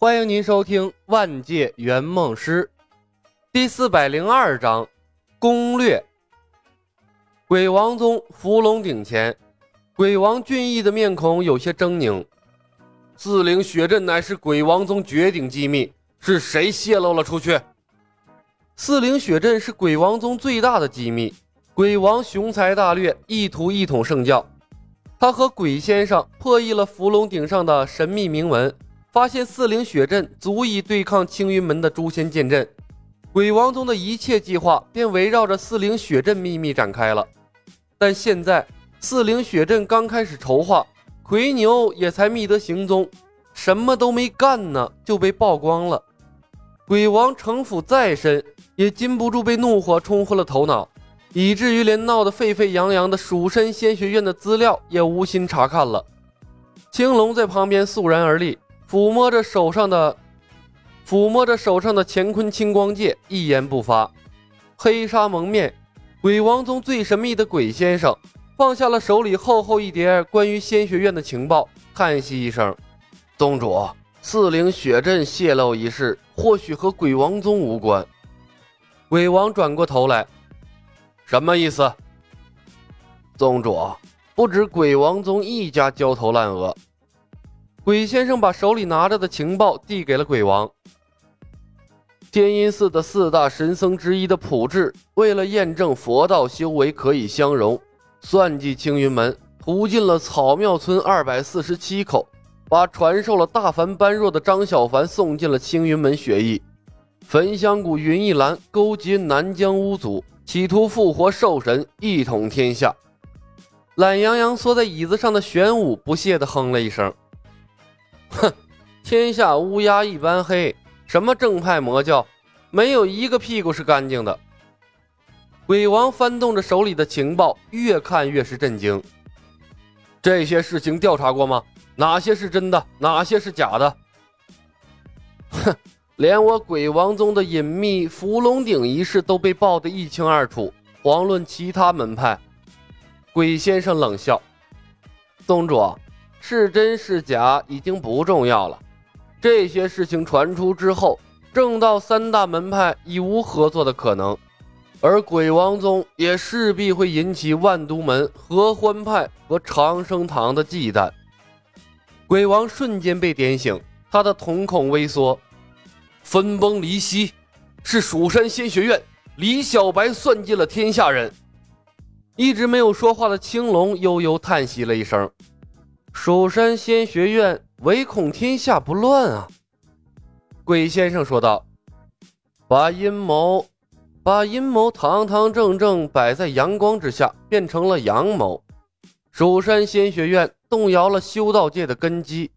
欢迎您收听《万界圆梦师》第四百零二章攻略。鬼王宗伏龙顶前，鬼王俊逸的面孔有些狰狞。四灵血阵乃是鬼王宗绝顶机密，是谁泄露了出去？四灵血阵是鬼王宗最大的机密。鬼王雄才大略，意图一统圣教。他和鬼先生破译了伏龙顶上的神秘铭文。发现四灵血阵足以对抗青云门的诛仙剑阵，鬼王宗的一切计划便围绕着四灵血阵秘密展开了。但现在四灵血阵刚开始筹划，奎牛也才觅得行踪，什么都没干呢，就被曝光了。鬼王城府再深，也禁不住被怒火冲昏了头脑，以至于连闹得沸沸扬扬的蜀山仙学院的资料也无心查看了。青龙在旁边肃然而立。抚摸着手上的，抚摸着手上的乾坤清光戒，一言不发。黑纱蒙面，鬼王宗最神秘的鬼先生放下了手里厚厚一叠关于仙学院的情报，叹息一声：“宗主，四灵血阵泄露一事，或许和鬼王宗无关。”鬼王转过头来：“什么意思？”宗主，不止鬼王宗一家焦头烂额。鬼先生把手里拿着的情报递给了鬼王。天阴寺的四大神僧之一的普智，为了验证佛道修为可以相融，算计青云门，屠尽了草庙村二百四十七口，把传授了大凡般若的张小凡送进了青云门学艺。焚香谷云一兰勾结南疆巫族，企图复活兽神，一统天下。懒洋洋缩在椅子上的玄武不屑地哼了一声。哼，天下乌鸦一般黑，什么正派魔教，没有一个屁股是干净的。鬼王翻动着手里的情报，越看越是震惊。这些事情调查过吗？哪些是真的，哪些是假的？哼，连我鬼王宗的隐秘伏龙鼎一事都被爆得一清二楚，遑论其他门派。鬼先生冷笑：“宗主。”是真是假已经不重要了。这些事情传出之后，正道三大门派已无合作的可能，而鬼王宗也势必会引起万都门、合欢派和长生堂的忌惮。鬼王瞬间被点醒，他的瞳孔微缩。分崩离析，是蜀山仙学院李小白算计了天下人。一直没有说话的青龙悠悠叹息了一声。蜀山仙学院唯恐天下不乱啊！鬼先生说道：“把阴谋，把阴谋堂堂正正摆在阳光之下，变成了阳谋。蜀山仙学院动摇了修道界的根基，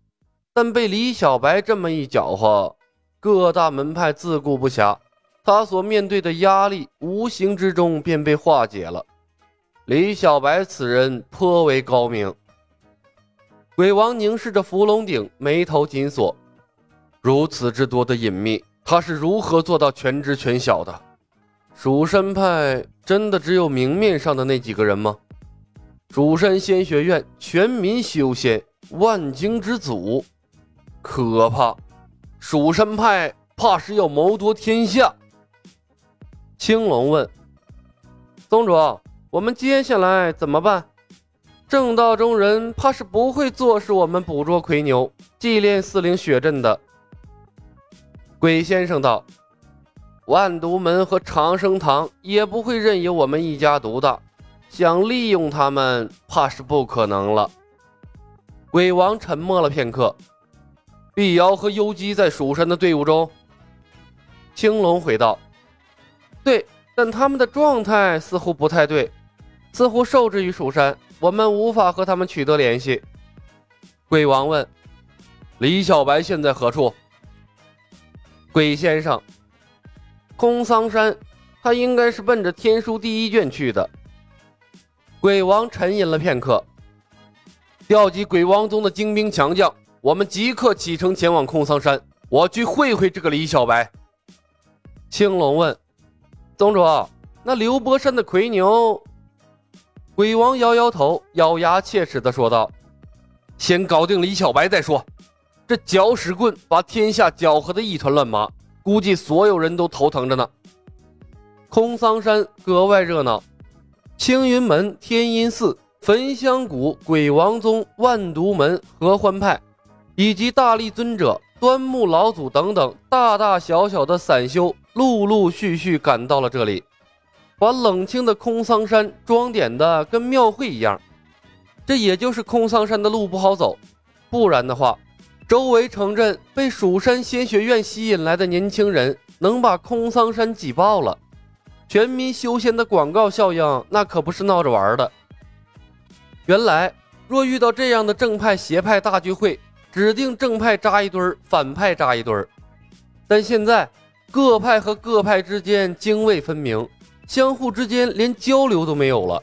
但被李小白这么一搅和，各大门派自顾不暇，他所面对的压力无形之中便被化解了。李小白此人颇为高明。”鬼王凝视着伏龙鼎，眉头紧锁。如此之多的隐秘，他是如何做到全知全晓的？蜀山派真的只有明面上的那几个人吗？蜀山仙学院全民修仙，万经之祖，可怕！蜀山派怕是要谋夺天下。青龙问：“宗主，我们接下来怎么办？”正道中人怕是不会坐视我们捕捉魁牛、祭炼四灵血阵的。鬼先生道：“万毒门和长生堂也不会任由我们一家独大，想利用他们，怕是不可能了。”鬼王沉默了片刻。碧瑶和幽姬在蜀山的队伍中。青龙回道：“对，但他们的状态似乎不太对，似乎受制于蜀山。”我们无法和他们取得联系。鬼王问：“李小白现在何处？”鬼先生：“空桑山，他应该是奔着天书第一卷去的。”鬼王沉吟了片刻，调集鬼王宗的精兵强将，我们即刻启程前往空桑山，我去会会这个李小白。青龙问：“宗主，那刘伯山的魁牛？”鬼王摇摇头，咬牙切齿地说道：“先搞定李小白再说。这搅屎棍把天下搅和的一团乱麻，估计所有人都头疼着呢。空桑山格外热闹，青云门、天音寺、焚香谷、鬼王宗、万毒门、合欢派，以及大力尊者、端木老祖等等大大小小的散修，陆陆续续赶到了这里，把冷清的空桑山装点的跟庙会一样。这也就是空桑山的路不好走，不然的话，周围城镇被蜀山仙学院吸引来的年轻人能把空桑山挤爆了。全民修仙的广告效应，那可不是闹着玩的。原来，若遇到这样的正派邪派大聚会，指定正派扎一堆儿，反派扎一堆儿。但现在，各派和各派之间泾渭分明，相互之间连交流都没有了。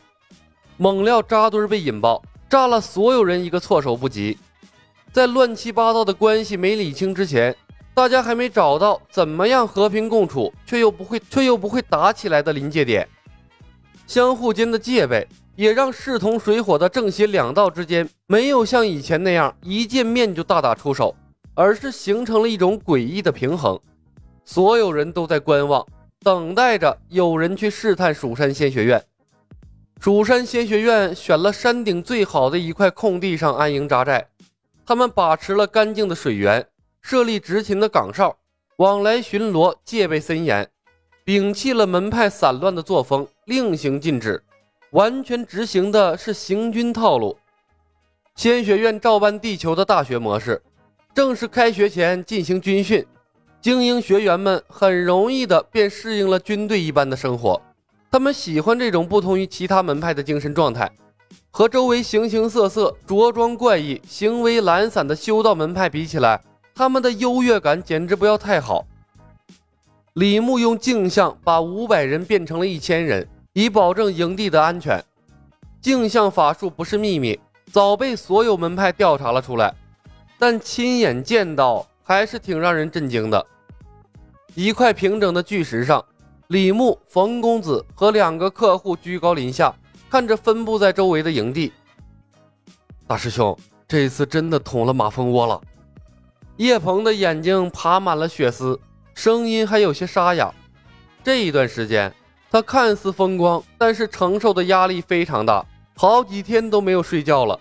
猛料扎堆被引爆，炸了所有人一个措手不及。在乱七八糟的关系没理清之前。大家还没找到怎么样和平共处，却又不会却又不会打起来的临界点，相互间的戒备也让势同水火的正邪两道之间没有像以前那样一见面就大打出手，而是形成了一种诡异的平衡。所有人都在观望，等待着有人去试探蜀山仙学院。蜀山仙学院选了山顶最好的一块空地上安营扎寨，他们把持了干净的水源。设立执勤的岗哨，往来巡逻，戒备森严，摒弃了门派散乱的作风，令行禁止，完全执行的是行军套路。仙学院照搬地球的大学模式，正式开学前进行军训，精英学员们很容易的便适应了军队一般的生活。他们喜欢这种不同于其他门派的精神状态，和周围形形色色、着装怪异、行为懒散的修道门派比起来。他们的优越感简直不要太好。李牧用镜像把五百人变成了一千人，以保证营地的安全。镜像法术不是秘密，早被所有门派调查了出来，但亲眼见到还是挺让人震惊的。一块平整的巨石上，李牧、冯公子和两个客户居高临下，看着分布在周围的营地。大师兄，这次真的捅了马蜂窝了。叶鹏的眼睛爬满了血丝，声音还有些沙哑。这一段时间，他看似风光，但是承受的压力非常大，好几天都没有睡觉了。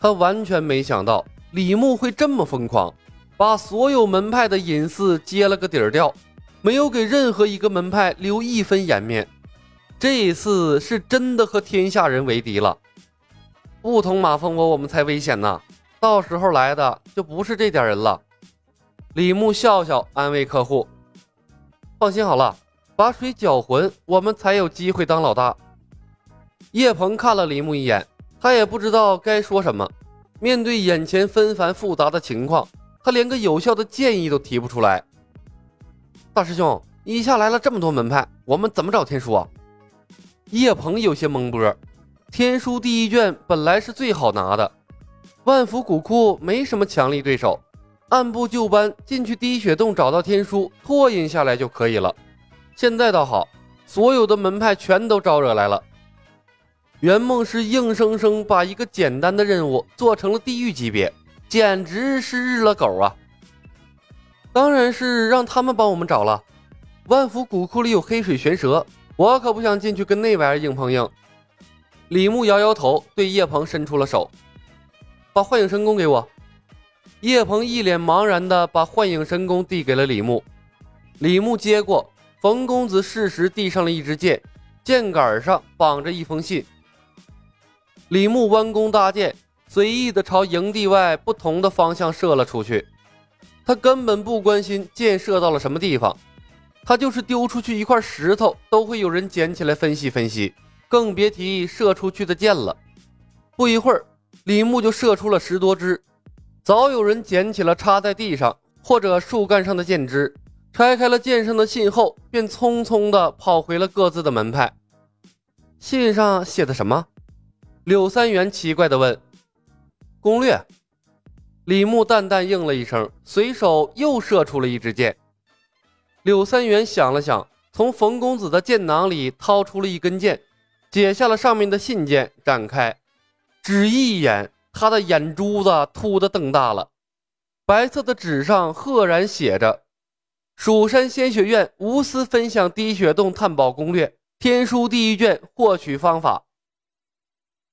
他完全没想到李牧会这么疯狂，把所有门派的隐私揭了个底儿掉，没有给任何一个门派留一分颜面。这一次是真的和天下人为敌了。不捅马蜂窝，我们才危险呢。到时候来的就不是这点人了。李牧笑笑安慰客户：“放心好了，把水搅浑，我们才有机会当老大。”叶鹏看了李牧一眼，他也不知道该说什么。面对眼前纷繁复杂的情况，他连个有效的建议都提不出来。大师兄，一下来了这么多门派，我们怎么找天书啊？叶鹏有些懵波。天书第一卷本来是最好拿的。万福古库没什么强力对手，按部就班进去滴血洞找到天书，拓印下来就可以了。现在倒好，所有的门派全都招惹来了。圆梦师硬生生把一个简单的任务做成了地狱级别，简直是日了狗啊！当然是让他们帮我们找了。万福古库里有黑水玄蛇，我可不想进去跟那玩意儿硬碰硬。李牧摇摇头，对叶鹏伸出了手。把幻影神功给我。叶鹏一脸茫然的把幻影神功递给了李牧，李牧接过，冯公子适时递上了一支箭，箭杆上绑着一封信。李牧弯弓搭箭，随意的朝营地外不同的方向射了出去。他根本不关心箭射到了什么地方，他就是丢出去一块石头，都会有人捡起来分析分析，更别提射出去的箭了。不一会儿。李牧就射出了十多支，早有人捡起了插在地上或者树干上的箭枝，拆开了箭上的信后，便匆匆地跑回了各自的门派。信上写的什么？柳三元奇怪地问。攻略。李牧淡淡应了一声，随手又射出了一支箭。柳三元想了想，从冯公子的箭囊里掏出了一根箭，解下了上面的信件，展开。只一眼，他的眼珠子突的瞪大了。白色的纸上赫然写着：“蜀山仙学院无私分享滴血洞探宝攻略，天书第一卷获取方法。”